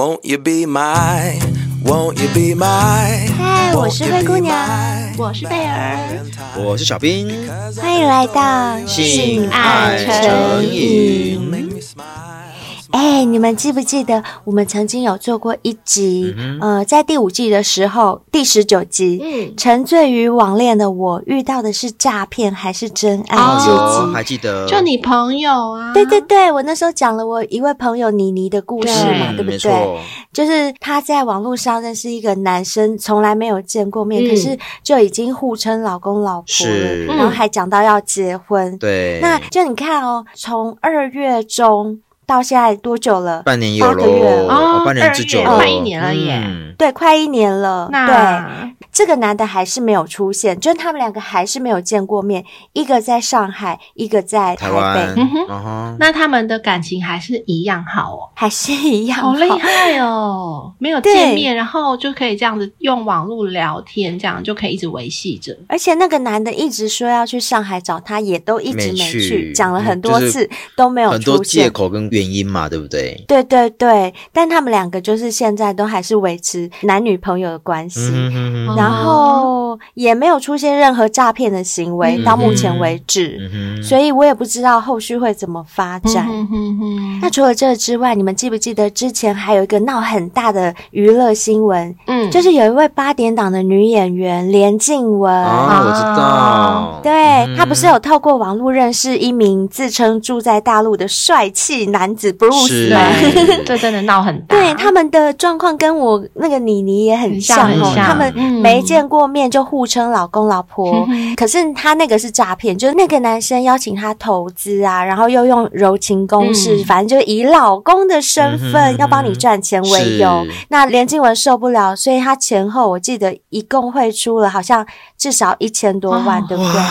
Won't you be my, won't you be my？嗨，我是灰姑娘，我是贝儿，我是小兵，欢迎来到性爱成瘾。哎，你们记不记得我们曾经有做过一集？嗯、呃，在第五季的时候，第十九集，嗯，沉醉于网恋的我遇到的是诈骗还是真爱？哦，还记得？就你朋友啊？对对对，我那时候讲了我一位朋友妮妮的故事嘛，对，对不对？没错。就是她在网络上认识一个男生，从来没有见过面，嗯、可是就已经互称老公老婆了，然后还讲到要结婚。对，那就你看哦，从二月中。到现在多久了？半年有了，八个月哦，半年之久了，快一年了耶。嗯、对，快一年了。那对，这个男的还是没有出现，就是他们两个还是没有见过面，一个在上海，一个在台北。台嗯哼，那他们的感情还是一样好哦，还是一样好，好厉害哦！没有见面，然后就可以这样子用网络聊天，这样就可以一直维系着。而且那个男的一直说要去上海找他，也都一直没去，没去讲了很多次、嗯就是、都没有出现，很多借口跟原因嘛，对不对？对对对，但他们两个就是现在都还是维持男女朋友的关系，然后也没有出现任何诈骗的行为，嗯、到目前为止，嗯、所以我也不知道后续会怎么发展。那除了这之外，你们记不记得之前还有一个闹很大的娱乐新闻？嗯，就是有一位八点档的女演员连静雯。啊，我知道，对、嗯、她不是有透过网络认识一名自称住在大陆的帅气男。子 Bruce 对，这真的闹很大。对，他们的状况跟我那个妮妮也很像哦，他们没见过面就互称老公老婆。嗯、可是他那个是诈骗，就是那个男生邀请他投资啊，然后又用柔情攻势，嗯、反正就以老公的身份要帮你赚钱为由。是那连静文受不了，所以他前后我记得一共汇出了好像至少一千多万，哦、对不对？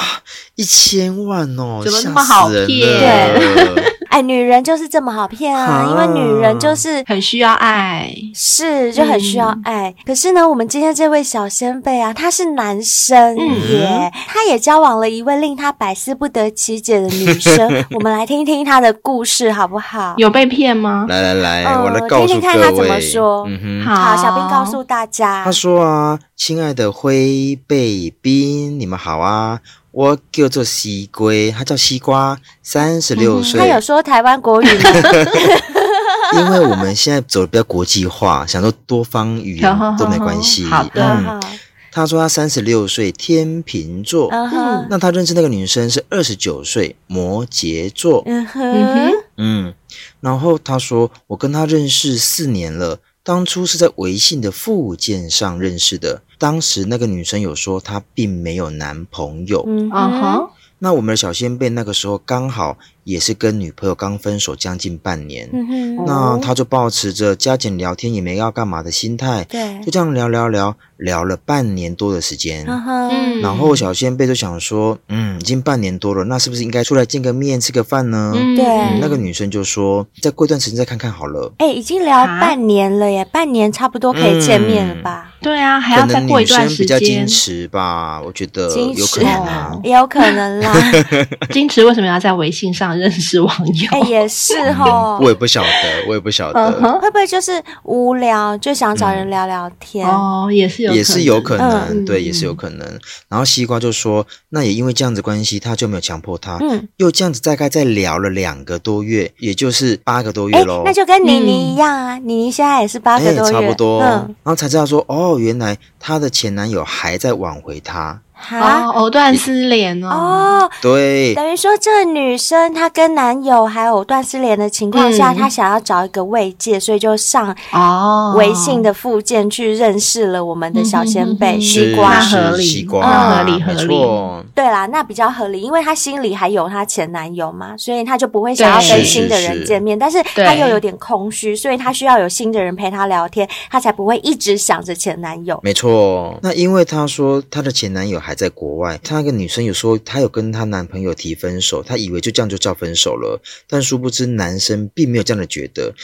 一千万哦，怎么那么好骗？对。哎，女人就是这么好骗啊！啊因为女人就是很需要爱，是就很需要爱。嗯、可是呢，我们今天这位小仙贝啊，他是男生耶，嗯、他也交往了一位令他百思不得其解的女生。我们来听听他的故事好不好？有被骗吗？来来来，嗯、我来告诉各位，听听看他怎么说。嗯、好，好，小兵告诉大家，他说啊，亲爱的灰贝兵，你们好啊。我叫做西龟，他叫西瓜，三十六岁。他有说台湾国语吗？因为我们现在走的比较国际化，想说多方语言 都没关系。好的。嗯，他说他三十六岁，天秤座。嗯，那他认识那个女生是二十九岁，摩羯座。嗯哼。嗯，然后他说我跟他认识四年了。当初是在微信的附件上认识的，当时那个女生有说她并没有男朋友。嗯哼，那我们的小仙贝那个时候刚好也是跟女朋友刚分手将近半年，嗯，那他就保持着加减聊天也没要干嘛的心态，对，就这样聊聊聊。聊了半年多的时间，嗯，然后小仙贝就想说，嗯，已经半年多了，那是不是应该出来见个面，吃个饭呢？对，那个女生就说，再过一段时间再看看好了。哎，已经聊半年了耶，半年差不多可以见面了吧？对啊，还要再过一段时间。比较矜持吧，我觉得有可能啊，也有可能啦。矜持为什么要在微信上认识网友？哎，也是 齁，我也不晓得，我也不晓得，会不会就是无聊就想找人聊聊天？哦，也是有。也是有可能，嗯、对，也是有可能。然后西瓜就说，那也因为这样子关系，他就没有强迫他。嗯，又这样子大概再聊了两个多月，也就是八个多月喽。那就跟妮妮一样啊，妮妮、嗯、现在也是八个多月，差不多。嗯，然后才知道说，哦，原来她的前男友还在挽回她。啊，藕断丝连哦！哦，对，等于说这个女生她跟男友还有藕断丝连的情况下，嗯、她想要找一个慰藉，所以就上哦。微信的附件去认识了我们的小仙贝西瓜，合理，西瓜合理合理。对啦，那比较合理，因为她心里还有她前男友嘛，所以她就不会想要跟新的人见面，但是她又有点空虚，所以她需要有新的人陪她聊天，她才不会一直想着前男友。没错，那因为她说她的前男友还。还在国外，她那个女生有说，她有跟她男朋友提分手，她以为就这样就叫分手了，但殊不知男生并没有这样的觉得，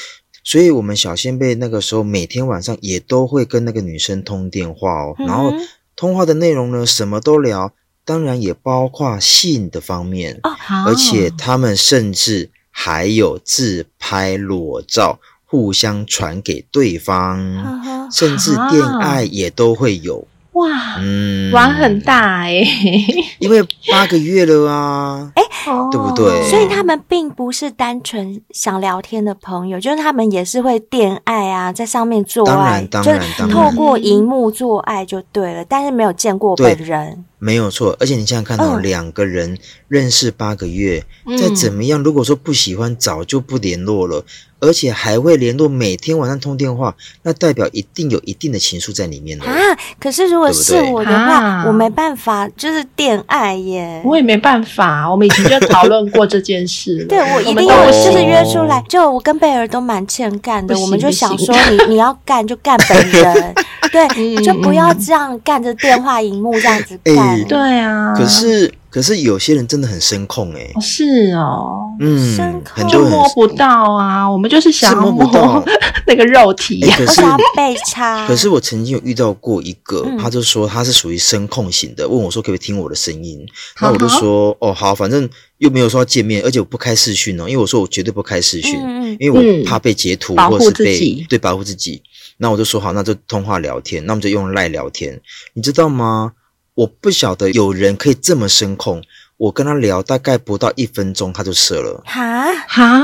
所以我们小仙贝那个时候每天晚上也都会跟那个女生通电话哦，然后通话的内容呢，什么都聊，当然也包括性的方面，而且他们甚至还有自拍裸照。互相传给对方，甚至恋爱也都会有。哇，嗯，玩很大哎、欸，因为八个月了啊，哎、欸，对不对？所以他们并不是单纯想聊天的朋友，就是他们也是会恋爱啊，在上面做爱，当然，当然，当然，透过荧幕做爱就对了，但是没有见过本人。没有错，而且你想想看到两个人认识八个月，嗯、再怎么样，如果说不喜欢，早就不联络了，而且还会联络，每天晚上通电话，那代表一定有一定的情愫在里面了。啊！可是如果是我的话，啊、我没办法，就是恋爱耶，我也没办法。我们以前就讨论过这件事，对我一定要就是约出来，就我跟贝尔都蛮欠干的，我们就想说你，你你要干就干本人，对，嗯、就不要这样干着电话荧幕这样子干。欸对啊，可是可是有些人真的很声控哎，是哦，嗯，很多人摸不到啊，我们就是想摸不到。那个肉体，可是被插。可是我曾经有遇到过一个，他就说他是属于声控型的，问我说可不可以听我的声音，那我就说哦好，反正又没有说要见面，而且我不开视讯哦，因为我说我绝对不开视讯，因为我怕被截图或是被对保护自己，那我就说好，那就通话聊天，那我们就用赖聊天，你知道吗？我不晓得有人可以这么声控，我跟他聊大概不到一分钟，他就射了。哈？哈，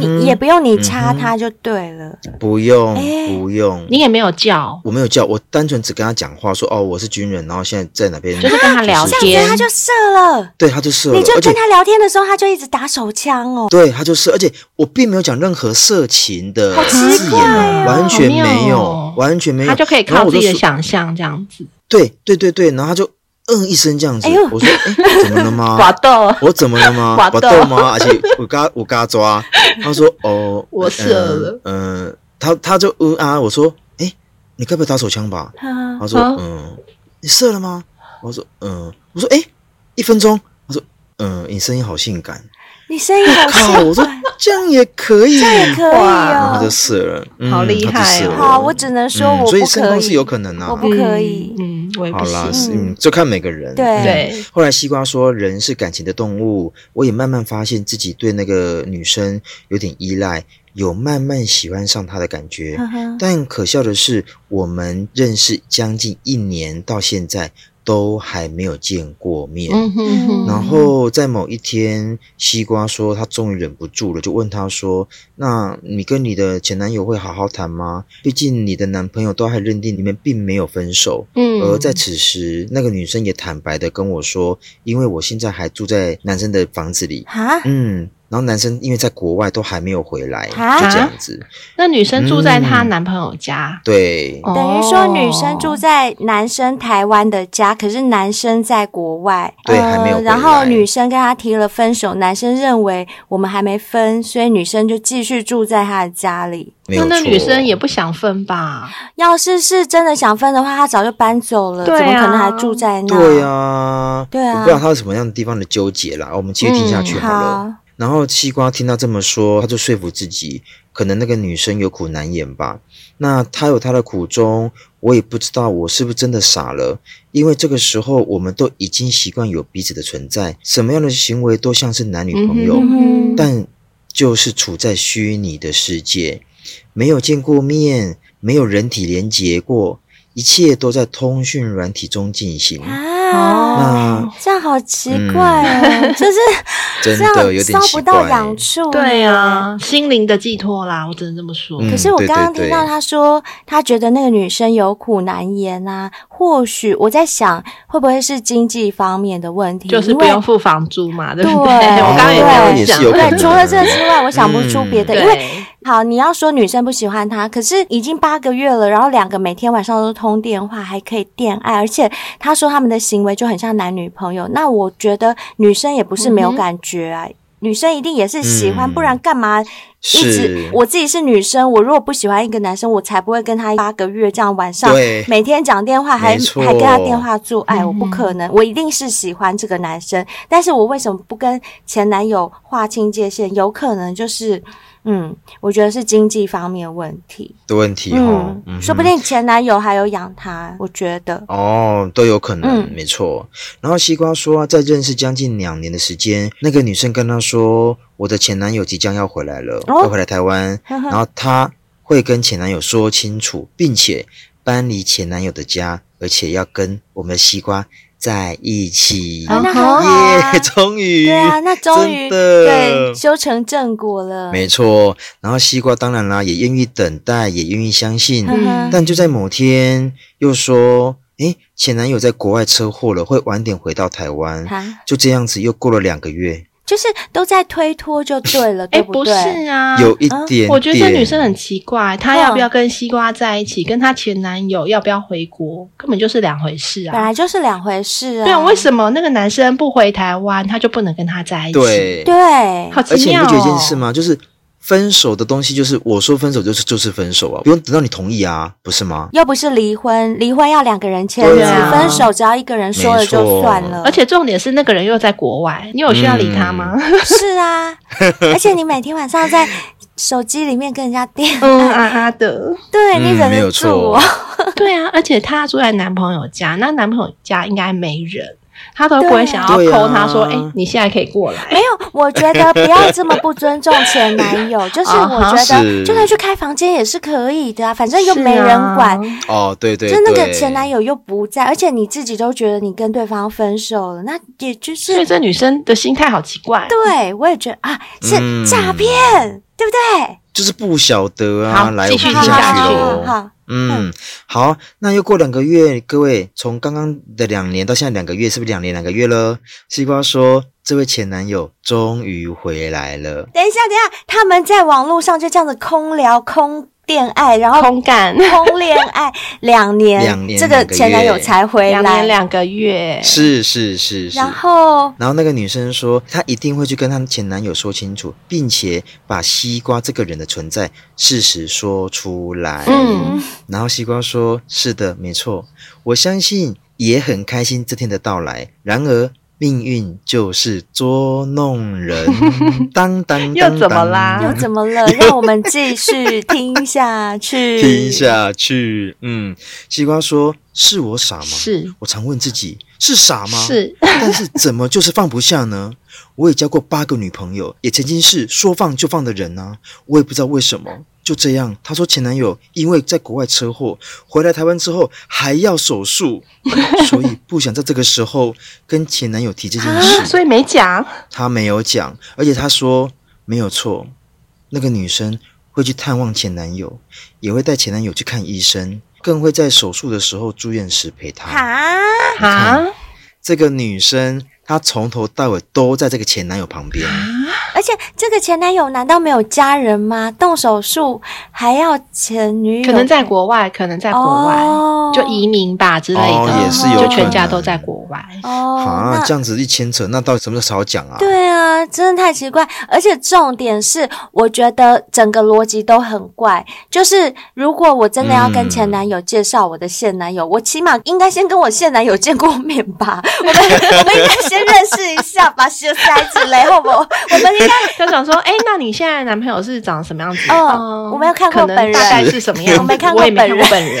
你也不用你插他就对了，不用不用，你也没有叫，我没有叫，我单纯只跟他讲话，说哦我是军人，然后现在在哪边，就是跟他聊天，他就射了，对，他就射了，你就跟他聊天的时候，他就一直打手枪哦，对，他就射，而且我并没有讲任何色情的字眼，完全没有，完全没有，他就可以靠自己的想象这样子。对对对对，然后他就嗯一声这样子，我说哎怎么了吗？滑豆，我怎么了吗？滑豆吗？而且我嘎我嘎抓，他说哦，我射了，嗯，他他就嗯啊，我说哎，你该不会打手枪吧？他说嗯，你射了吗？我说嗯，我说哎，一分钟，他说嗯，你声音好性感。你声音好 靠！我说这样也可以，这样也可以哦，他就死了，好厉害哦！好，我只能说我不可以，所以声控是有可能啊，我不可以，嗯，我也不行。好啦，嗯，就看每个人。对，后来西瓜说，人是感情的动物，我也慢慢发现自己对那个女生有点依赖，有慢慢喜欢上她的感觉。但可笑的是，我们认识将近一年到现在。都还没有见过面，嗯、哼哼，然后在某一天，西瓜说他终于忍不住了，就问他说：“那你跟你的前男友会好好谈吗？毕竟你的男朋友都还认定你们并没有分手。”嗯，而在此时，那个女生也坦白的跟我说：“因为我现在还住在男生的房子里。”哈，嗯。然后男生因为在国外都还没有回来，啊、就这样子。那女生住在她男朋友家，嗯、对，等于说女生住在男生台湾的家，可是男生在国外，对，还没有回来。然后女生跟他提了分手，男生认为我们还没分，所以女生就继续住在他的家里。那那女生也不想分吧？要是是真的想分的话，她早就搬走了，啊、怎么可能还住在那？对、啊，对啊，我不知道她是什么样的地方的纠结啦。我们继续听下去好了。嗯好然后西瓜听到这么说，他就说服自己，可能那个女生有苦难言吧。那她有她的苦衷，我也不知道我是不是真的傻了。因为这个时候我们都已经习惯有彼此的存在，什么样的行为都像是男女朋友，嗯、哼但就是处在虚拟的世界，没有见过面，没有人体连结过，一切都在通讯软体中进行。啊，那这样好奇怪哦，就是 真的有点搔不到痒处，对啊，心灵的寄托啦，我只能这么说。可是我刚刚听到他说，他觉得那个女生有苦难言啊，或许我在想，会不会是经济方面的问题，就是不用付房租嘛，对不对？我刚刚也在想，对，除了这个之外，我想不出别的，因为。好，你要说女生不喜欢他，可是已经八个月了，然后两个每天晚上都通电话，还可以恋爱，而且他说他们的行为就很像男女朋友。那我觉得女生也不是没有感觉啊，嗯、女生一定也是喜欢，嗯、不然干嘛一直？我自己是女生，我如果不喜欢一个男生，我才不会跟他八个月这样晚上每天讲电话，还错还跟他电话做爱，我不可能，我一定是喜欢这个男生。但是我为什么不跟前男友划清界限？有可能就是。嗯，我觉得是经济方面问题。的问题哈，嗯，说不定前男友还有养他，我觉得。哦，都有可能，没错。然后西瓜说啊，在认识将近两年的时间，那个女生跟他说，我的前男友即将要回来了，会回来台湾，然后他会跟前男友说清楚，并且搬离前男友的家，而且要跟我们的西瓜。在一起，那很好啊，终于，对啊，那终于对修成正果了，没错。然后西瓜当然啦，也愿意等待，也愿意相信。但就在某天，又说，诶，前男友在国外车祸了，会晚点回到台湾。就这样子，又过了两个月。就是都在推脱就对了，对不对？不是啊，有一点点。我觉得这女生很奇怪，她要不要跟西瓜在一起，跟她前男友要不要回国，根本就是两回事啊。本来就是两回事啊。对啊，为什么那个男生不回台湾，他就不能跟她在一起？对对，好奇妙哦。而且你不觉得一件事吗？就是。分手的东西就是我说分手就是就是分手啊，不用等到你同意啊，不是吗？又不是离婚，离婚要两个人签字，啊、分手只要一个人说了就算了。而且重点是那个人又在国外，你有需要理他吗？嗯、是啊，而且你每天晚上在手机里面跟人家电 嗯啊啊的，对你忍得住？对啊，而且她住在男朋友家，那男朋友家应该没人。他都不会想要 call 他说：“哎、啊欸，你现在可以过来。”没有，我觉得不要这么不尊重前男友。就是我觉得，就算去开房间也是可以的啊，反正又没人管。哦，对对，就那个前男友又不在，而且你自己都觉得你跟对方分手了，那也就是。所以这女生的心态好奇怪。对，我也觉得啊，是诈骗，嗯、对不对？就是不晓得啊，好来继续下去喽。好。嗯，好，那又过两个月，各位从刚刚的两年到现在两个月，是不是两年两个月了？西瓜说，这位前男友终于回来了。等一下，等一下，他们在网络上就这样子空聊空。恋爱，然后空感，空恋爱 两年，两年这个前男友才回来，两年两个月，是是是是。然后，然后那个女生说，她一定会去跟她前男友说清楚，并且把西瓜这个人的存在事实说出来。嗯，然后西瓜说：“是的，没错，我相信，也很开心这天的到来。然而。”命运就是捉弄人，当当当，又怎么啦？又怎么了？让我们继续听下去，听下去。嗯，西瓜说：“是我傻吗？”是我常问自己：“是傻吗？”是，但是怎么就是放不下呢？我也交过八个女朋友，也曾经是说放就放的人啊，我也不知道为什么。就这样，她说前男友因为在国外车祸回来台湾之后还要手术，所以不想在这个时候跟前男友提这件事，所以没讲。她没有讲，而且她说没有错，那个女生会去探望前男友，也会带前男友去看医生，更会在手术的时候住院时陪他。啊啊，这个女生。她从头到尾都在这个前男友旁边，而且这个前男友难道没有家人吗？动手术还要前女友？可能在国外，可能在国外，哦、就移民吧之类的，哦、也是有，就全家都在国外。哦，啊，这样子一牵扯，那到底什么时候好讲啊？对啊，真的太奇怪。而且重点是，我觉得整个逻辑都很怪。就是如果我真的要跟前男友介绍我的现男友，嗯、我起码应该先跟我现男友见过面吧？我们 我们应该先。先认识一下吧，小塞子嘞，好不好？我们应该 就想说，哎、欸，那你现在男朋友是长什么样子？哦，嗯、我没有看过本人，大概是什么样子？我没看过本人，本人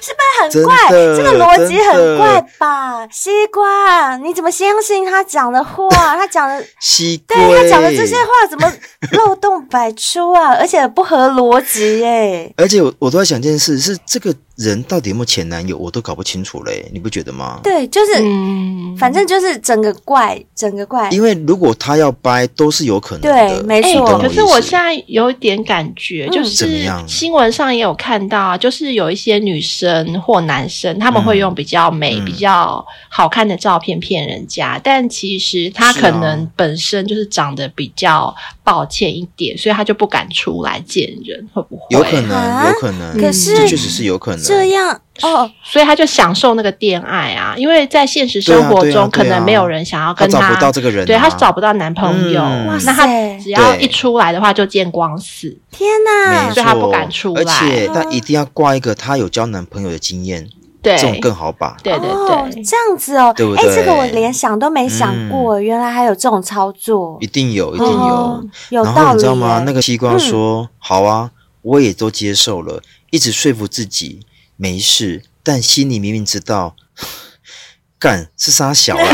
是不是很怪？这个逻辑很怪吧？西瓜，你怎么相信他讲的话？他讲的西瓜，对他讲的这些话怎么漏洞百出啊？而且不合逻辑耶！而且我我都在想一件事，是这个。人到底有没有前男友，我都搞不清楚嘞，你不觉得吗？对，就是，嗯、反正就是整个怪，整个怪。因为如果他要掰，都是有可能的。对，没错。欸、可是我现在有一点感觉，嗯、就是新闻上也有看到啊，就是有一些女生或男生，他们会用比较美、嗯、比较好看的照片骗人家，嗯、但其实他可能本身就是长得比较抱歉一点，所以他就不敢出来见人，会不会？有可能，有可能。可是，这确实是有可能。这样哦，所以他就享受那个恋爱啊，因为在现实生活中可能没有人想要跟他，他找不到这个人，对他找不到男朋友哇，那他只要一出来的话就见光死。天哪！所以他不敢出来，而且他一定要挂一个他有交男朋友的经验。对，这种更好吧。对对对，哦，这样子哦，对不对？哎，这个我连想都没想过，嗯、原来还有这种操作。一定有，一定有。哦、有道理。然后你知道吗？那个西瓜说：“嗯、好啊，我也都接受了，一直说服自己没事，但心里明明知道。”干是杀小啊！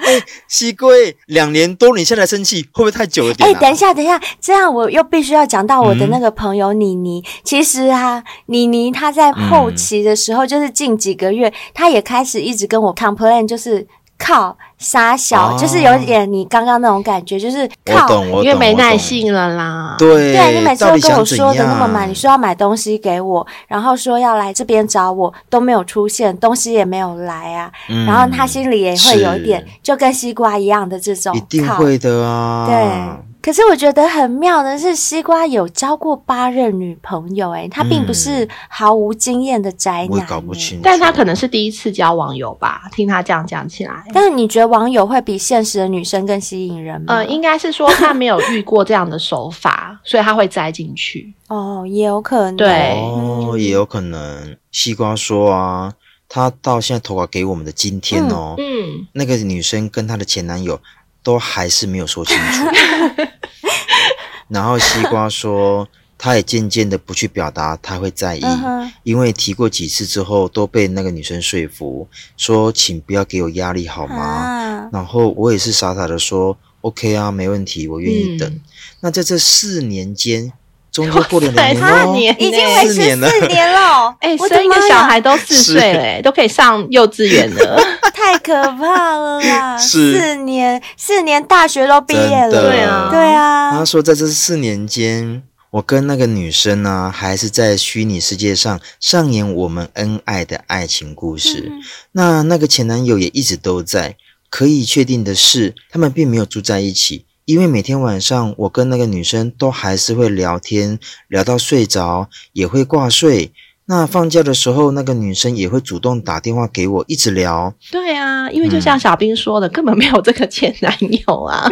哎，西龟两年多，你现在生气会不会太久了点？啊？哎，等一下，等一下，这样我又必须要讲到我的那个朋友妮妮。嗯、其实啊，妮妮她在后期的时候，嗯、就是近几个月，她也开始一直跟我 complain，就是。靠傻小，哦、就是有点你刚刚那种感觉，就是靠，因为没耐性了啦。对，对你每次都跟我说的那么满，你说要买东西给我，然后说要来这边找我，都没有出现，东西也没有来啊。嗯、然后他心里也会有一点，就跟西瓜一样的这种，一定会的啊。对。可是我觉得很妙的是，西瓜有交过八任女朋友，诶他并不是毫无经验的宅男，我搞不清楚，但他可能是第一次交网友吧？听他这样讲起来，但是你觉得网友会比现实的女生更吸引人吗？呃，应该是说他没有遇过这样的手法，所以他会栽进去。哦，也有可能，对，哦，也有可能。西瓜说啊，他到现在投稿给我们的今天哦，嗯，嗯那个女生跟她的前男友。都还是没有说清楚，然后西瓜说，他也渐渐的不去表达他会在意，因为提过几次之后都被那个女生说服，说请不要给我压力好吗？然后我也是傻傻的说 OK 啊，没问题，我愿意等。那在这四年间。中间过了两年哦，已经维持四年了。哎，生一个小孩都四岁了，都可以上幼稚园了，太可怕了啦！四年，四年大学都毕业了，对啊，对啊。他说，在这四年间，我跟那个女生呢，还是在虚拟世界上上演我们恩爱的爱情故事。那那个前男友也一直都在。可以确定的是，他们并没有住在一起。因为每天晚上，我跟那个女生都还是会聊天，聊到睡着，也会挂睡。那放假的时候，那个女生也会主动打电话给我，一直聊。对啊，因为就像小兵说的，嗯、根本没有这个前男友啊。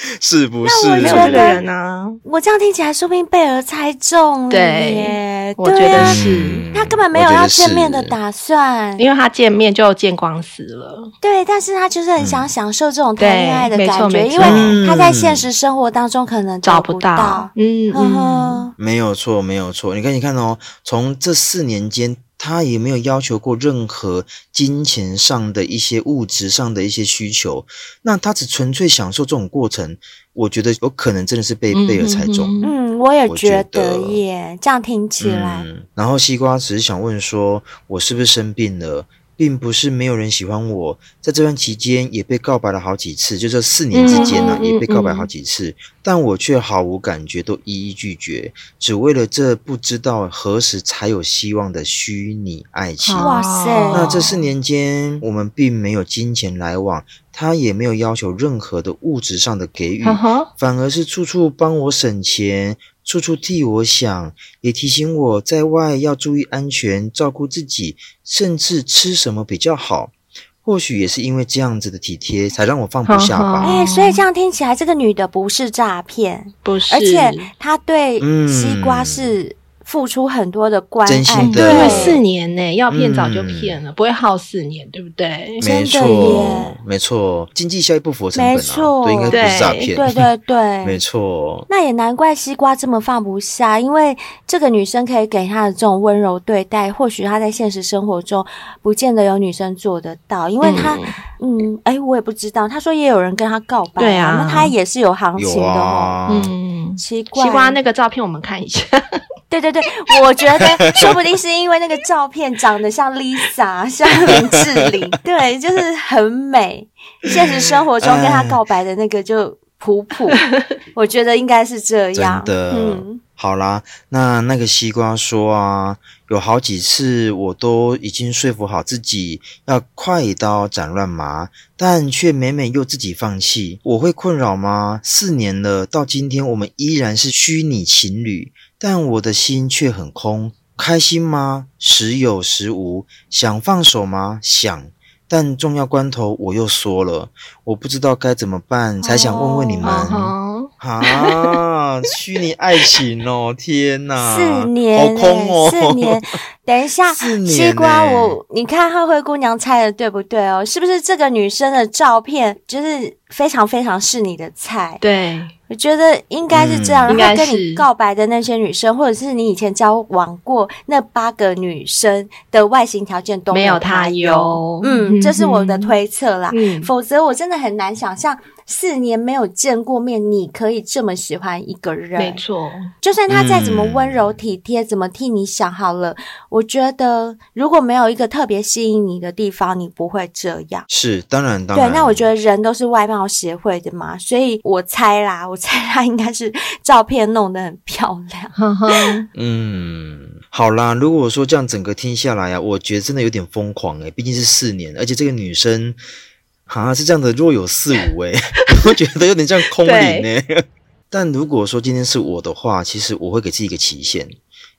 是不是？那我觉得呢，我这样听起来，说不定贝尔猜中了耶。我觉得是，他根本没有要见面的打算，因为他见面就见光死了。对，但是他就是很想享受这种谈恋爱的感觉，因为他在现实生活当中可能找不到。嗯嗯，没有错，没有错。你看，你看哦，从这四年间。他也没有要求过任何金钱上的一些物质上的一些需求，那他只纯粹享受这种过程，我觉得有可能真的是被贝尔猜中。嗯，我也觉得耶，这样听起来。嗯，然后西瓜只是想问说，我是不是生病了？并不是没有人喜欢我，在这段期间也被告白了好几次，就这四年之间呢、啊，也被告白好几次，但我却毫无感觉，都一一拒绝，只为了这不知道何时才有希望的虚拟爱情。哇塞！那这四年间，我们并没有金钱来往，他也没有要求任何的物质上的给予，反而是处处帮我省钱。处处替我想，也提醒我在外要注意安全，照顾自己，甚至吃什么比较好。或许也是因为这样子的体贴，才让我放不下吧。哎、欸，所以这样听起来，这个女的不是诈骗，不是，而且她对西瓜是。嗯付出很多的关爱，对，四年呢，要骗早就骗了，不会耗四年，对不对？没错，没错，经济效益不符成本啊，对，应该不是诈骗，对对对，没错。那也难怪西瓜这么放不下，因为这个女生可以给他的这种温柔对待，或许他在现实生活中不见得有女生做得到，因为他，嗯，哎，我也不知道，他说也有人跟他告白，对啊，那他也是有行情的哦，嗯，奇怪，西瓜那个照片我们看一下。对对对，我觉得 说不定是因为那个照片长得像 Lisa，像林志玲，对，就是很美。现实生活中跟他告白的那个就普普，我觉得应该是这样。真的，嗯，好啦，那那个西瓜说啊，有好几次我都已经说服好自己要快刀斩乱麻，但却每每又自己放弃。我会困扰吗？四年了，到今天我们依然是虚拟情侣。但我的心却很空，开心吗？时有时无。想放手吗？想。但重要关头我又说了，我不知道该怎么办，才想问问你们。啊，啊，虚拟爱情哦，天哪，四年，好空哦，四年。等一下，西瓜我，你看浩灰姑娘猜的对不对哦？是不是这个女生的照片就是非常非常是你的菜？对，我觉得应该是这样。嗯、然后跟你告白的那些女生，或者是你以前交往过那八个女生的外形条件都没有她优。嗯，这是我的推测啦。嗯，否则我真的很难想象。四年没有见过面，你可以这么喜欢一个人？没错，就算他再怎么温柔体贴，嗯、怎么替你想好了，我觉得如果没有一个特别吸引你的地方，你不会这样。是，当然，当然。对，那我觉得人都是外貌协会的嘛，所以我猜啦，我猜他应该是照片弄得很漂亮。嗯，好啦，如果说这样整个听下来啊，我觉得真的有点疯狂诶，毕竟是四年，而且这个女生。啊，是这样的，若有似无诶，我觉得有点像空灵诶。但如果说今天是我的话，其实我会给自己一个期限，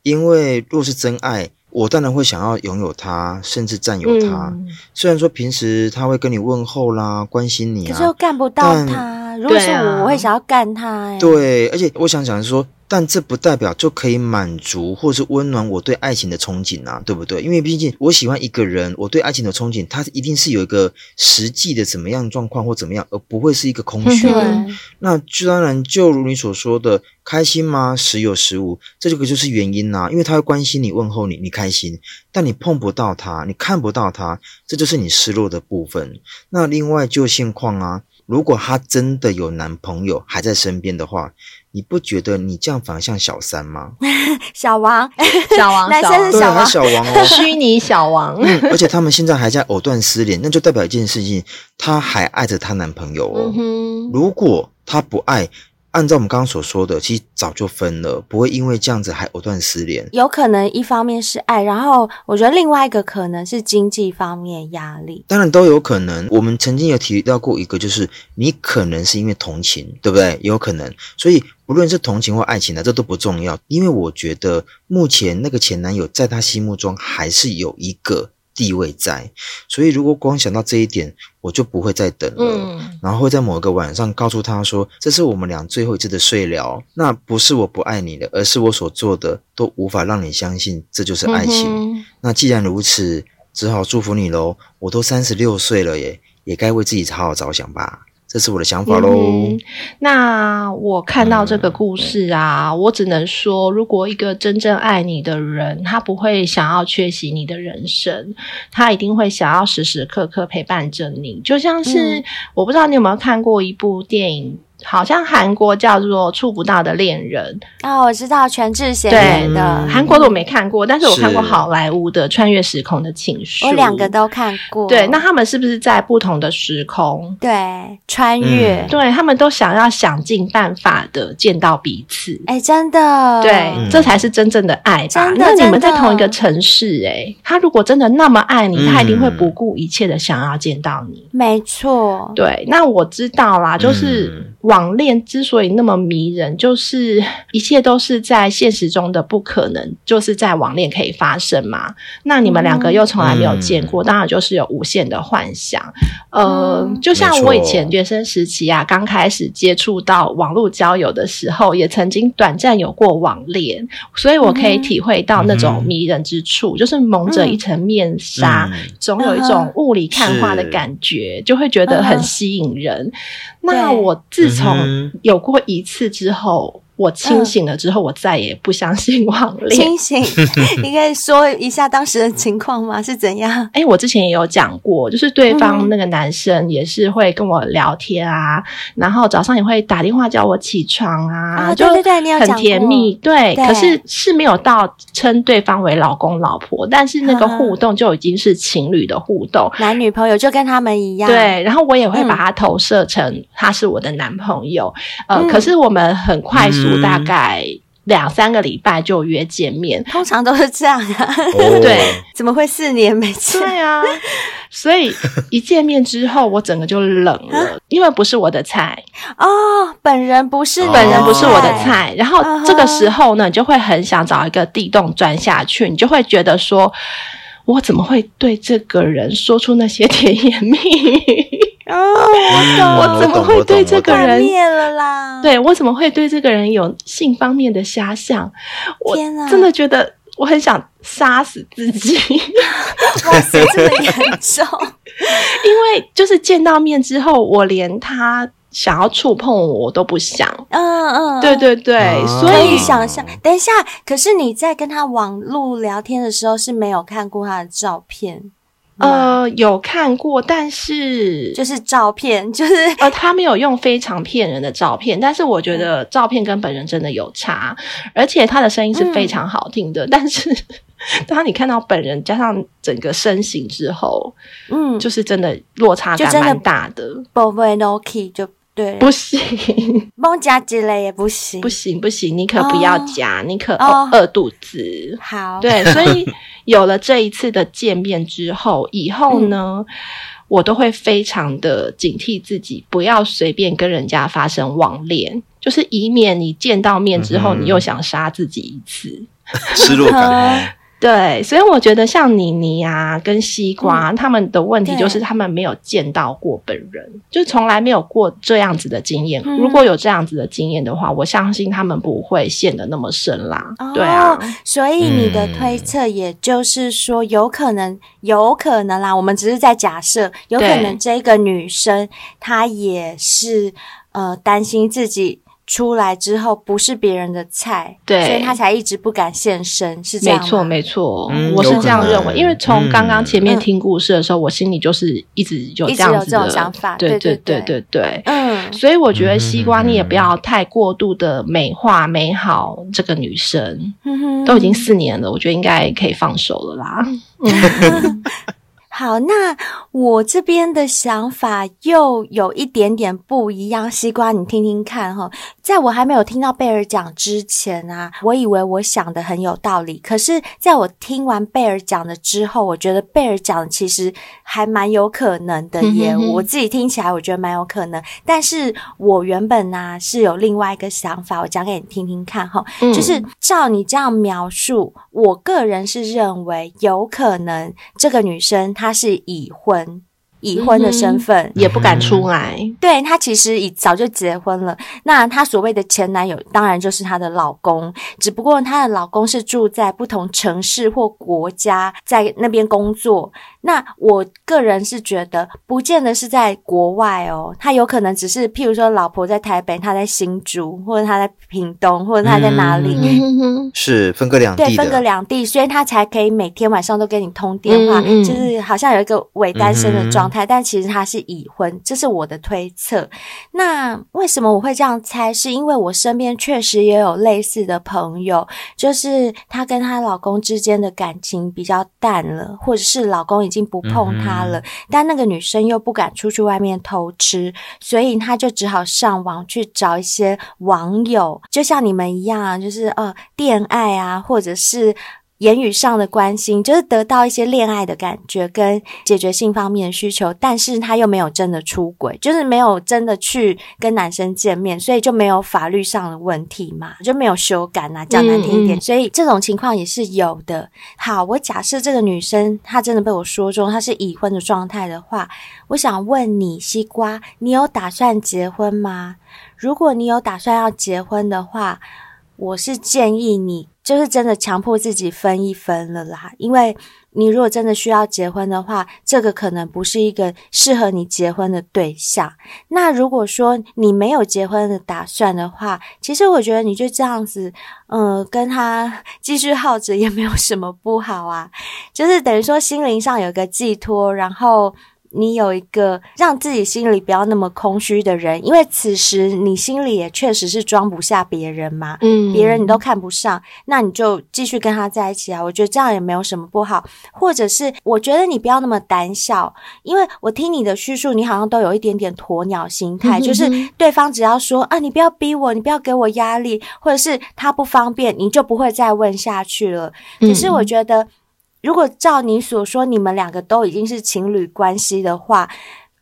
因为若是真爱，我当然会想要拥有他，甚至占有他。嗯、虽然说平时他会跟你问候啦，关心你啊，可是又干不到他。如果是我，啊、我会想要干他诶。对，而且我想讲说。但这不代表就可以满足或是温暖我对爱情的憧憬啊，对不对？因为毕竟我喜欢一个人，我对爱情的憧憬，它一定是有一个实际的怎么样状况或怎么样，而不会是一个空虚的。嗯、那就当然，就如你所说的，开心吗？时有时无，这个就是原因呐。因为他会关心你、问候你，你开心，但你碰不到他，你看不到他，这就是你失落的部分。那另外就现况啊，如果她真的有男朋友还在身边的话。你不觉得你这样反而像小三吗？小王，小王，男生是小王，小王哦，虚拟小王。嗯，而且他们现在还在藕断丝连，那就代表一件事情，她还爱着她男朋友哦。嗯，如果她不爱。按照我们刚刚所说的，其实早就分了，不会因为这样子还藕断丝连。有可能一方面是爱，然后我觉得另外一个可能是经济方面压力。当然都有可能。我们曾经有提到过一个，就是你可能是因为同情，对不对？有可能。所以不论是同情或爱情的，这都不重要，因为我觉得目前那个前男友在他心目中还是有一个。地位在，所以如果光想到这一点，我就不会再等了。嗯，然后会在某个晚上告诉他说：“这是我们俩最后一次的睡聊。”那不是我不爱你了，而是我所做的都无法让你相信这就是爱情。嗯。那既然如此，只好祝福你喽。我都三十六岁了耶，也该为自己好好着想吧。这是我的想法喽、嗯。那我看到这个故事啊，嗯、我只能说，如果一个真正爱你的人，他不会想要缺席你的人生，他一定会想要时时刻刻陪伴着你。就像是，嗯、我不知道你有没有看过一部电影。好像韩国叫做《触不到的恋人》哦，我知道全智贤演的。韩国的我没看过，但是我看过好莱坞的《穿越时空的情书》，我两个都看过。对，那他们是不是在不同的时空？对，穿越。嗯、对，他们都想要想尽办法的见到彼此。哎，真的。对，嗯、这才是真正的爱吧？真的。那你们在同一个城市，哎，他如果真的那么爱你，他一定会不顾一切的想要见到你。没错。对，那我知道啦，就是。嗯网恋之所以那么迷人，就是一切都是在现实中的不可能，就是在网恋可以发生嘛。那你们两个又从来没有见过，嗯、当然就是有无限的幻想。呃，嗯、就像我以前学生时期啊，刚开始接触到网络交友的时候，也曾经短暂有过网恋，所以我可以体会到那种迷人之处，嗯、就是蒙着一层面纱，嗯、总有一种雾里看花的感觉，就会觉得很吸引人。嗯、那我自从有过一次之后，我清醒了之后，我再也不相信网 恋。清醒，你可以说一下当时的情况吗？是怎样？哎，我之前也有讲过，就是对方那个男生也是会跟我聊天啊，然后早上也会打电话叫我起床啊，就对对对，很甜蜜。对，可是是没有到称对方为老公老婆，但是那个互动就已经是情侣的互动，男女朋友就跟他们一样。对，然后我也会把他投射成他是我的男朋友。呃，可是我们很快速。大概两三个礼拜就约见面，通常都是这样啊。Oh. 对，怎么会四年没见？对啊，所以一见面之后，我整个就冷了，因为不是我的菜哦。Oh, 本人不是，oh. 本人不是我的菜。然后这个时候呢，你就会很想找一个地洞钻下去，你就会觉得说，我怎么会对这个人说出那些甜言蜜语？哦，我我怎么会对这个人灭了啦？对，我怎么会对这个人有性方面的遐想？天啊，我真的觉得我很想杀死自己。哇塞，这么严重？因为就是见到面之后，我连他想要触碰我，我都不想。嗯嗯，对对对，啊、所以想象。等一下，可是你在跟他网络聊天的时候是没有看过他的照片？呃，有看过，但是就是照片，就是呃，他没有用非常骗人的照片，但是我觉得照片跟本人真的有差，而且他的声音是非常好听的，嗯、但是 当你看到本人加上整个身形之后，嗯，就是真的落差感蛮大的。不会 no key 就。对，不行，蒙加之类也不行，不行不行，你可不要加，哦、你可饿肚子。好，对，所以有了这一次的见面之后，以后呢，嗯、我都会非常的警惕自己，不要随便跟人家发生网恋，就是以免你见到面之后，你又想杀自己一次，失落感。对，所以我觉得像妮妮啊，跟西瓜，嗯、他们的问题就是他们没有见到过本人，就从来没有过这样子的经验。嗯、如果有这样子的经验的话，我相信他们不会陷得那么深啦。哦、对啊，所以你的推测也就是说，有可能，有可能啦。我们只是在假设，有可能这个女生她也是呃担心自己。出来之后不是别人的菜，对，所以他才一直不敢现身，是这样吗？没错，没错，嗯、我是这样认为。因为从刚刚前面听故事的时候，嗯、我心里就是一直有这样子的，一直有这种想法，对对对对对，嗯。所以我觉得西瓜，你也不要太过度的美化美好这个女生，嗯，都已经四年了，我觉得应该可以放手了啦。嗯好，那我这边的想法又有一点点不一样。西瓜，你听听看哈。在我还没有听到贝尔讲之前啊，我以为我想的很有道理。可是，在我听完贝尔讲的之后，我觉得贝尔讲的其实还蛮有可能的耶。我自己听起来，我觉得蛮有可能。但是我原本呢、啊、是有另外一个想法，我讲给你听听看哈。就是照你这样描述，我个人是认为有可能这个女生。他是已婚。已婚的身份、嗯、也不敢出来，对，她其实已早就结婚了。那她所谓的前男友，当然就是她的老公，只不过她的老公是住在不同城市或国家，在那边工作。那我个人是觉得，不见得是在国外哦，他有可能只是，譬如说，老婆在台北，他在新竹，或者他在屏东，或者他在哪里，嗯、是分隔两地，对，分隔两地，所以他才可以每天晚上都跟你通电话，嗯嗯、就是好像有一个伪单身的状态。但其实他是已婚，这是我的推测。那为什么我会这样猜？是因为我身边确实也有类似的朋友，就是她跟她老公之间的感情比较淡了，或者是老公已经不碰她了，嗯、但那个女生又不敢出去外面偷吃，所以她就只好上网去找一些网友，就像你们一样啊，就是呃恋爱啊，或者是。言语上的关心，就是得到一些恋爱的感觉跟解决性方面的需求，但是他又没有真的出轨，就是没有真的去跟男生见面，所以就没有法律上的问题嘛，就没有修改啊，讲难听一点，嗯嗯，所以这种情况也是有的。好，我假设这个女生她真的被我说中，她是已婚的状态的话，我想问你，西瓜，你有打算结婚吗？如果你有打算要结婚的话，我是建议你。就是真的强迫自己分一分了啦，因为你如果真的需要结婚的话，这个可能不是一个适合你结婚的对象。那如果说你没有结婚的打算的话，其实我觉得你就这样子，嗯、跟他 继续耗着也没有什么不好啊，就是等于说心灵上有个寄托，然后。你有一个让自己心里不要那么空虚的人，因为此时你心里也确实是装不下别人嘛，嗯，别人你都看不上，那你就继续跟他在一起啊。我觉得这样也没有什么不好，或者是我觉得你不要那么胆小，因为我听你的叙述，你好像都有一点点鸵鸟心态，就是对方只要说啊，你不要逼我，你不要给我压力，或者是他不方便，你就不会再问下去了。可是我觉得。如果照你所说，你们两个都已经是情侣关系的话，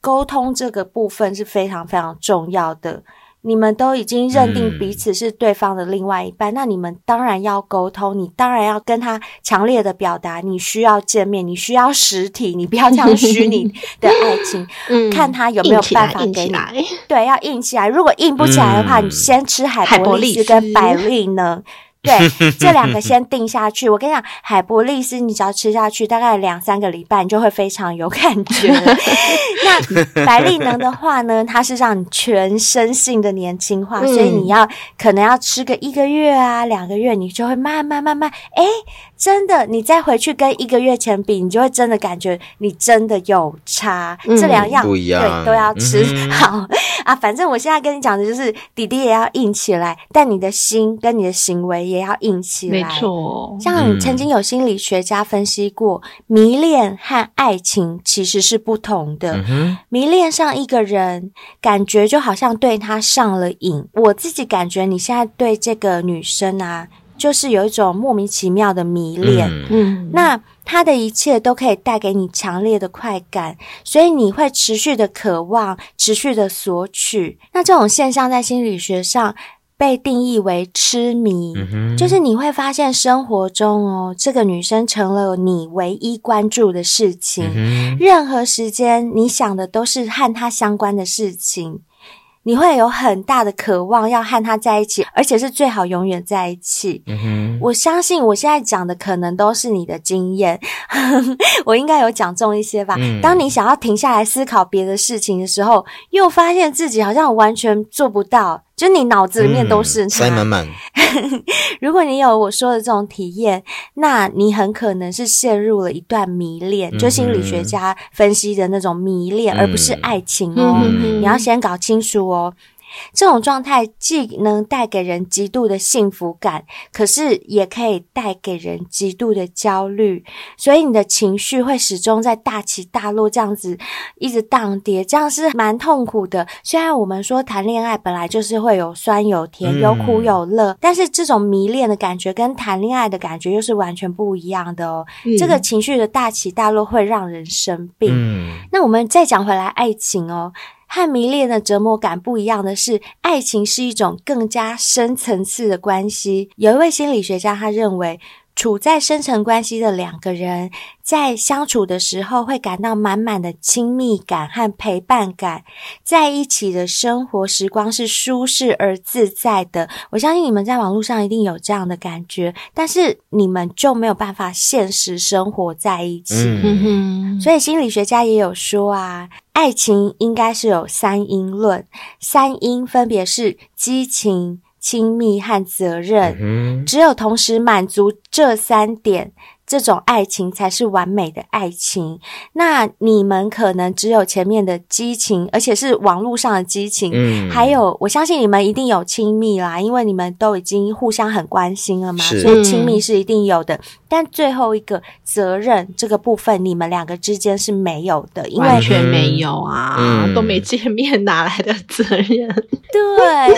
沟通这个部分是非常非常重要的。你们都已经认定彼此是对方的另外一半，嗯、那你们当然要沟通，你当然要跟他强烈的表达你需要见面，你需要实体，你不要这样虚拟 的爱情，嗯、看他有没有办法给你。对，要硬起来。如果硬不起来的话，嗯、你先吃海博力斯跟百利能。对，这两个先定下去。我跟你讲，海博利斯，你只要吃下去，大概两三个礼拜，你就会非常有感觉。那百利能的话呢，它是让你全身性的年轻化，所以你要可能要吃个一个月啊，两个月，你就会慢慢慢慢，哎，真的，你再回去跟一个月前比，你就会真的感觉你真的有差。嗯、这两样不一样，对，都要吃、嗯、好啊。反正我现在跟你讲的就是，弟弟也要硬起来，但你的心跟你的行为。也要硬起来，没错。像曾经有心理学家分析过，嗯、迷恋和爱情其实是不同的。嗯、迷恋上一个人，感觉就好像对他上了瘾。我自己感觉，你现在对这个女生啊，就是有一种莫名其妙的迷恋。嗯，那他的一切都可以带给你强烈的快感，所以你会持续的渴望，持续的索取。那这种现象在心理学上，被定义为痴迷，嗯、就是你会发现生活中哦，这个女生成了你唯一关注的事情，嗯、任何时间你想的都是和她相关的事情。你会有很大的渴望要和他在一起，而且是最好永远在一起。嗯哼，我相信我现在讲的可能都是你的经验，我应该有讲中一些吧。嗯，当你想要停下来思考别的事情的时候，又发现自己好像完全做不到。就你脑子里面都是、嗯、塞满满。如果你有我说的这种体验，那你很可能是陷入了一段迷恋，嗯、就心理学家分析的那种迷恋，嗯、而不是爱情哦。嗯、你要先搞清楚哦。这种状态既能带给人极度的幸福感，可是也可以带给人极度的焦虑，所以你的情绪会始终在大起大落，这样子一直荡跌，这样是蛮痛苦的。虽然我们说谈恋爱本来就是会有酸有甜，有苦有乐，嗯、但是这种迷恋的感觉跟谈恋爱的感觉又是完全不一样的哦。嗯、这个情绪的大起大落会让人生病。嗯、那我们再讲回来，爱情哦。和迷恋的折磨感不一样的是，爱情是一种更加深层次的关系。有一位心理学家，他认为，处在深层关系的两个人，在相处的时候会感到满满的亲密感和陪伴感，在一起的生活时光是舒适而自在的。我相信你们在网络上一定有这样的感觉，但是你们就没有办法现实生活在一起。嗯。所以心理学家也有说啊，爱情应该是有三因论，三因分别是激情。亲密和责任，嗯、只有同时满足这三点。这种爱情才是完美的爱情。那你们可能只有前面的激情，而且是网络上的激情。嗯，还有，我相信你们一定有亲密啦，因为你们都已经互相很关心了嘛，所以亲密是一定有的。但最后一个责任这个部分，你们两个之间是没有的，因为完全没有啊，嗯、都没见面，哪来的责任？对，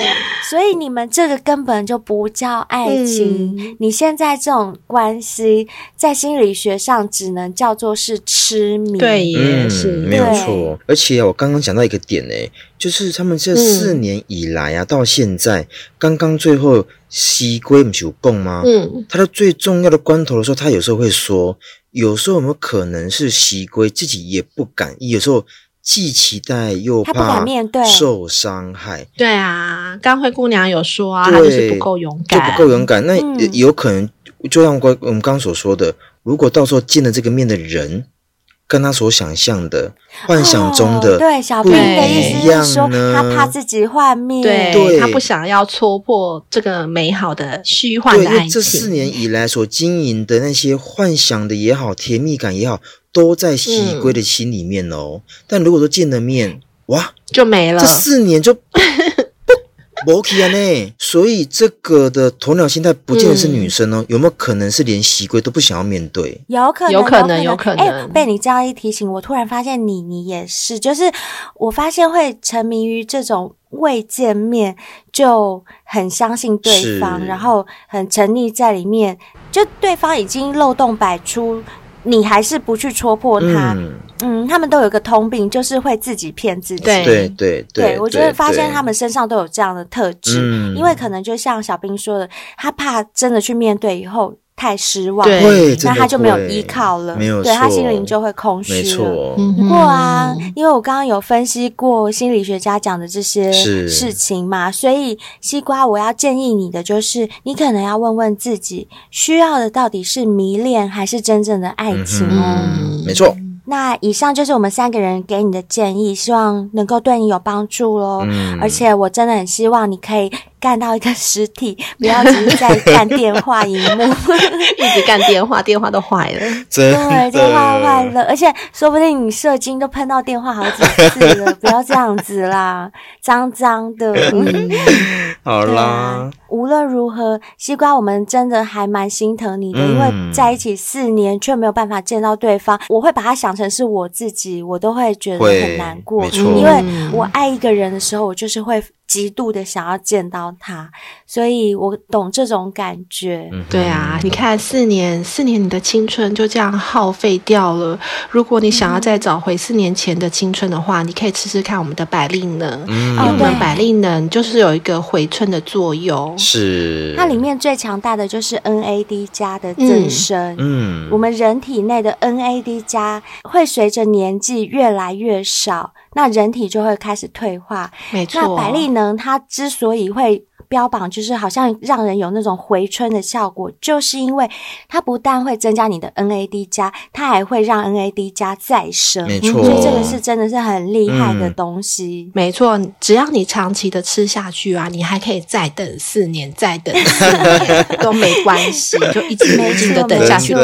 所以你们这个根本就不叫爱情。嗯、你现在这种关系。在心理学上，只能叫做是痴迷。对，也是、嗯、没有错。而且我刚刚讲到一个点呢，就是他们这四年以来啊，嗯、到现在刚刚最后西归不是有供吗？嗯，他在最重要的关头的时候，他有时候会说，有时候有没有可能是西归自己也不敢，有时候既期待又怕面对受伤害。对啊，刚灰姑娘有说啊，对他就是不够勇敢，就不够勇敢。那有可能。就像我我们刚刚所说的，如果到时候见了这个面的人，跟他所想象的、幻想中的，对小兵的意思是说，他怕自己幻灭，对，他不想要戳破这个美好的虚幻的爱情。因为这四年以来所经营的那些幻想的也好，甜蜜感也好，都在喜归的心里面哦。但如果说见了面，哇，就没了，这四年就。不可能呢，所以这个的鸵鸟心态不见得是女生哦，嗯、有没有可能是连习归都不想要面对？有可能，有可能，有可能。哎，被你这样一提醒，我突然发现你，你也是，就是我发现会沉迷于这种未见面就很相信对方，然后很沉溺在里面，就对方已经漏洞百出。你还是不去戳破它，嗯，嗯，他们都有一个通病，就是会自己骗自己。对对对对，我觉得发现他们身上都有这样的特质，嗯，因为可能就像小兵说的，他怕真的去面对以后。太失望，对，那他就没有依靠了，没有，对他心灵就会空虚了。不过啊，因为我刚刚有分析过心理学家讲的这些事情嘛，所以西瓜，我要建议你的就是，你可能要问问自己，需要的到底是迷恋还是真正的爱情哦。嗯，没错。那以上就是我们三个人给你的建议，希望能够对你有帮助喽。嗯，而且我真的很希望你可以。干到一个实体，不要只是在干 电话荧幕，一直干电话，电话都坏了。对，电话坏了，而且说不定你射精都喷到电话好几次了，不要这样子啦，脏脏的。嗯、好啦，啊、无论如何，西瓜，我们真的还蛮心疼你的，嗯、因为在一起四年却没有办法见到对方，我会把它想成是我自己，我都会觉得很难过，因为我爱一个人的时候，我就是会。极度的想要见到他，所以我懂这种感觉。对啊，你看四年，四年你的青春就这样耗费掉了。如果你想要再找回四年前的青春的话，嗯、你可以试试看我们的百利能，嗯、因为我们百利能就是有一个回春的作用。是，它里面最强大的就是 NAD 加的增生。嗯，我们人体内的 NAD 加会随着年纪越来越少。那人体就会开始退化，没错。那百利能他之所以会标榜，就是好像让人有那种回春的效果，就是因为它不但会增加你的 NAD 加，它还会让 NAD 加再生，没错。所以这个是真的是很厉害的东西，嗯、没错。只要你长期的吃下去啊，你还可以再等四年，再等四年 都没关系，就一直一直的等下去，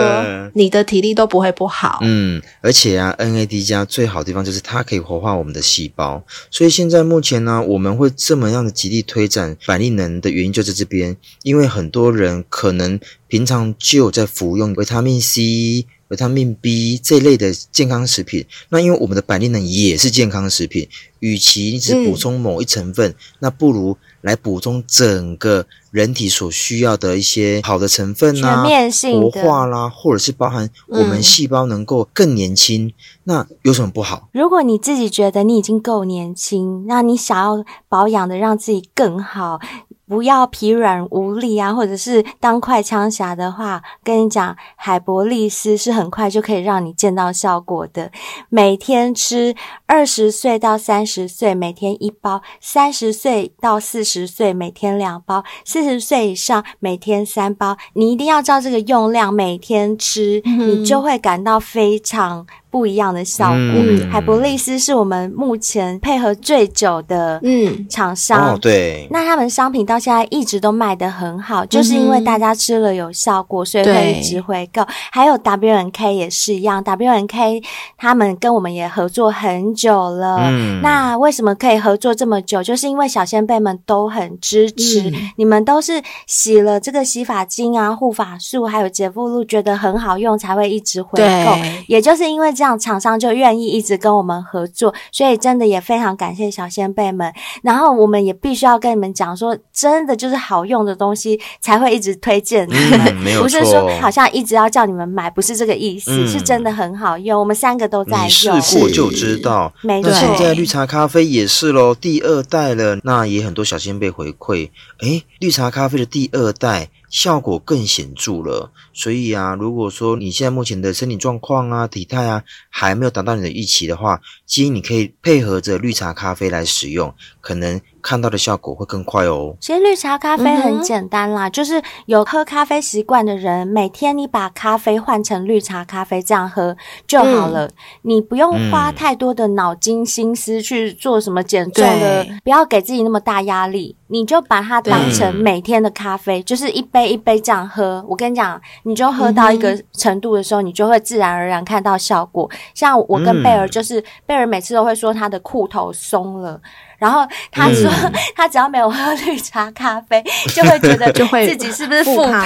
你的体力都不会不好。嗯，而且啊，NAD 加最好的地方就是它可以活化我们的细胞，所以现在目前呢，我们会这么样的极力推展百利能的原因就在这边，因为很多人可能平常就有在服用维他命 C、维他命 B 这类的健康食品，那因为我们的板栗能也是健康食品，与其你只补充某一成分，嗯、那不如来补充整个人体所需要的一些好的成分啊，全面性活化啦，或者是包含我们细胞能够更年轻，嗯、那有什么不好？如果你自己觉得你已经够年轻，那你想要保养的让自己更好，不要疲软无力啊，或者是当快枪侠的话，跟你讲，海博利斯是很快就可以让你见到效果的。每天吃二十岁到三十岁每天一包，三十岁到四十岁每天两包，四十岁以上每天三包，你一定要照这个用量每天吃，嗯、你就会感到非常不一样的效果。嗯、海博利斯是我们目前配合最久的嗯厂商，哦、对，那他们商品到现在一直都卖得很好，嗯、就是因为大家吃了有效果，所以会一直回购。还有 W N K 也是一样，W N K 他们跟我们也合作很久了。嗯，那为什么可以合作这么久？就是因为小仙贝们都很支持，嗯、你们都是洗了这个洗发精啊、护发素还有洁肤露，觉得很好用才会一直回购。也就是因为这样，厂商就愿意一直跟我们合作，所以真的也非常感谢小仙贝们。然后我们也必须要跟你们讲说，真的就是好用的东西才会一直推荐你们，嗯、没有错，不是说好像一直要叫你们买，不是这个意思，嗯、是真的很好用。我们三个都在用，你试过就知道。没错，那现在绿茶咖啡也是喽，第二代了，那也很多小仙贝回馈，诶，绿茶咖啡的第二代。效果更显著了，所以啊，如果说你现在目前的身体状况啊、体态啊还没有达到你的预期的话，建议你可以配合着绿茶咖啡来使用，可能。看到的效果会更快哦。其实绿茶咖啡很简单啦，嗯、就是有喝咖啡习惯的人，每天你把咖啡换成绿茶咖啡这样喝就好了。嗯、你不用花太多的脑筋心思去做什么减重的，不要给自己那么大压力。你就把它当成每天的咖啡，就是一杯一杯这样喝。我跟你讲，你就喝到一个程度的时候，嗯、你就会自然而然看到效果。像我跟贝尔，就是、嗯、贝尔每次都会说他的裤头松了。然后他说说 他只要没有喝绿茶咖啡，就会觉得 自己是不是富胖？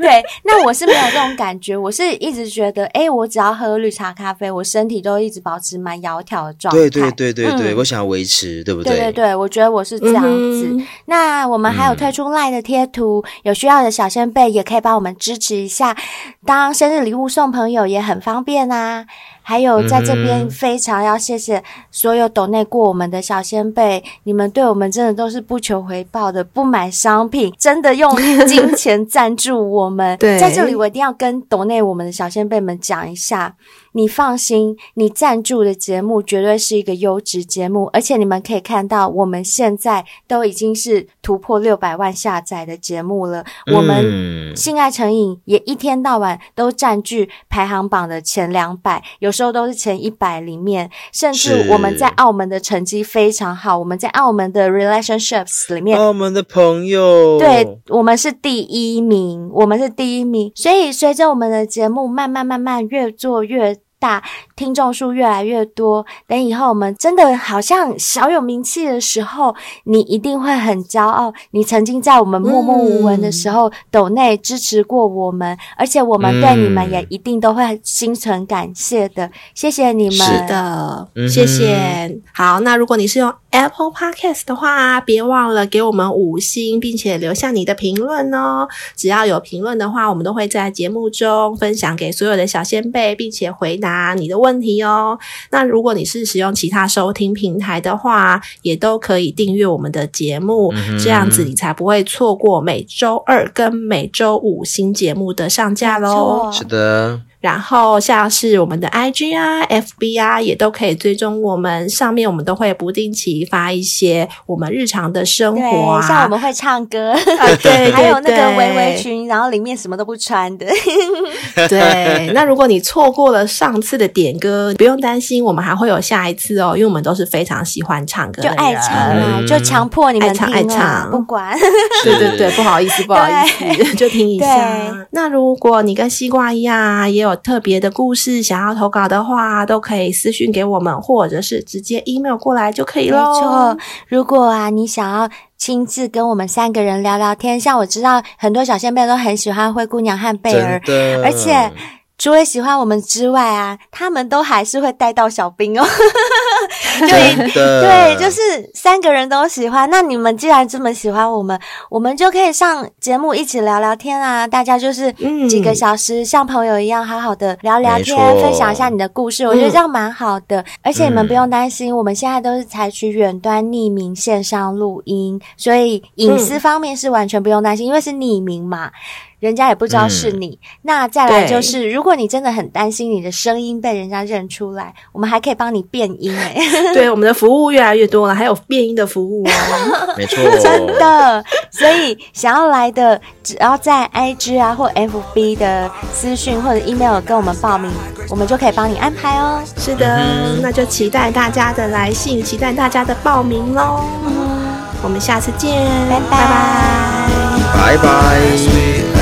对，那我是没有这种感觉，我是一直觉得，哎，我只要喝绿茶咖啡，我身体都一直保持蛮窈窕的状态。对对对对对，嗯、我想要维持，对不对？对对对，我觉得我是这样子。嗯、那我们还有推出 LINE 的贴图，嗯、有需要的小仙贝也可以帮我们支持一下，当生日礼物送朋友也很方便啊。还有在这边非常要谢谢所有抖内过我们的小先辈，你们对我们真的都是不求回报的，不买商品，真的用金钱赞助我们。对，在这里我一定要跟抖内我们的小先辈们讲一下。你放心，你赞助的节目绝对是一个优质节目，而且你们可以看到，我们现在都已经是突破六百万下载的节目了。嗯、我们性爱成瘾也一天到晚都占据排行榜的前两百，有时候都是前一百里面，甚至我们在澳门的成绩非常好。我们在澳门的 relationships 里面，澳门的朋友，对，我们是第一名，我们是第一名。所以随着我们的节目慢慢慢慢越做越大听众数越来越多，等以后我们真的好像小有名气的时候，你一定会很骄傲。你曾经在我们默默无闻的时候，抖内、嗯、支持过我们，而且我们对你们也一定都会心存感谢的。谢谢你们，是的，谢谢。好，那如果你是用 Apple Podcast 的话，别忘了给我们五星，并且留下你的评论哦。只要有评论的话，我们都会在节目中分享给所有的小仙贝，并且回答。你的问题哦。那如果你是使用其他收听平台的话，也都可以订阅我们的节目，嗯、这样子你才不会错过每周二跟每周五新节目的上架喽。是的。然后像是我们的 IG 啊、FB 啊，也都可以追踪我们。上面我们都会不定期发一些我们日常的生活啊，像我们会唱歌，啊、对，还有那个围围裙，然后里面什么都不穿的。对，那如果你错过了上次的点歌，不用担心，我们还会有下一次哦，因为我们都是非常喜欢唱歌，就爱唱啊，嗯、就强迫你们、啊、爱唱，爱唱，不管。对对对，不好意思，不好意思，就听一下。那如果你跟西瓜一样，也有。特别的故事想要投稿的话，都可以私讯给我们，或者是直接 email 过来就可以喽。没错，如果啊，你想要亲自跟我们三个人聊聊天，像我知道很多小仙贝都很喜欢灰姑娘和贝儿，而且。除了喜欢我们之外啊，他们都还是会带到小兵哦。对的对，就是三个人都喜欢。那你们既然这么喜欢我们，我们就可以上节目一起聊聊天啊！大家就是几个小时，嗯、像朋友一样好好的聊聊天，分享一下你的故事。我觉得这样蛮好的。嗯、而且你们不用担心，我们现在都是采取远端匿名线上录音，所以隐私方面是完全不用担心，因为是匿名嘛。人家也不知道是你。嗯、那再来就是，如果你真的很担心你的声音被人家认出来，我们还可以帮你变音哎。对，我们的服务越来越多了，还有变音的服务哦。没错，真的。所以想要来的，只要在 IG 啊或 FB 的私讯或者 email 跟我们报名，我们就可以帮你安排哦。是的，嗯、那就期待大家的来信，期待大家的报名喽。嗯、我们下次见，拜拜，拜拜。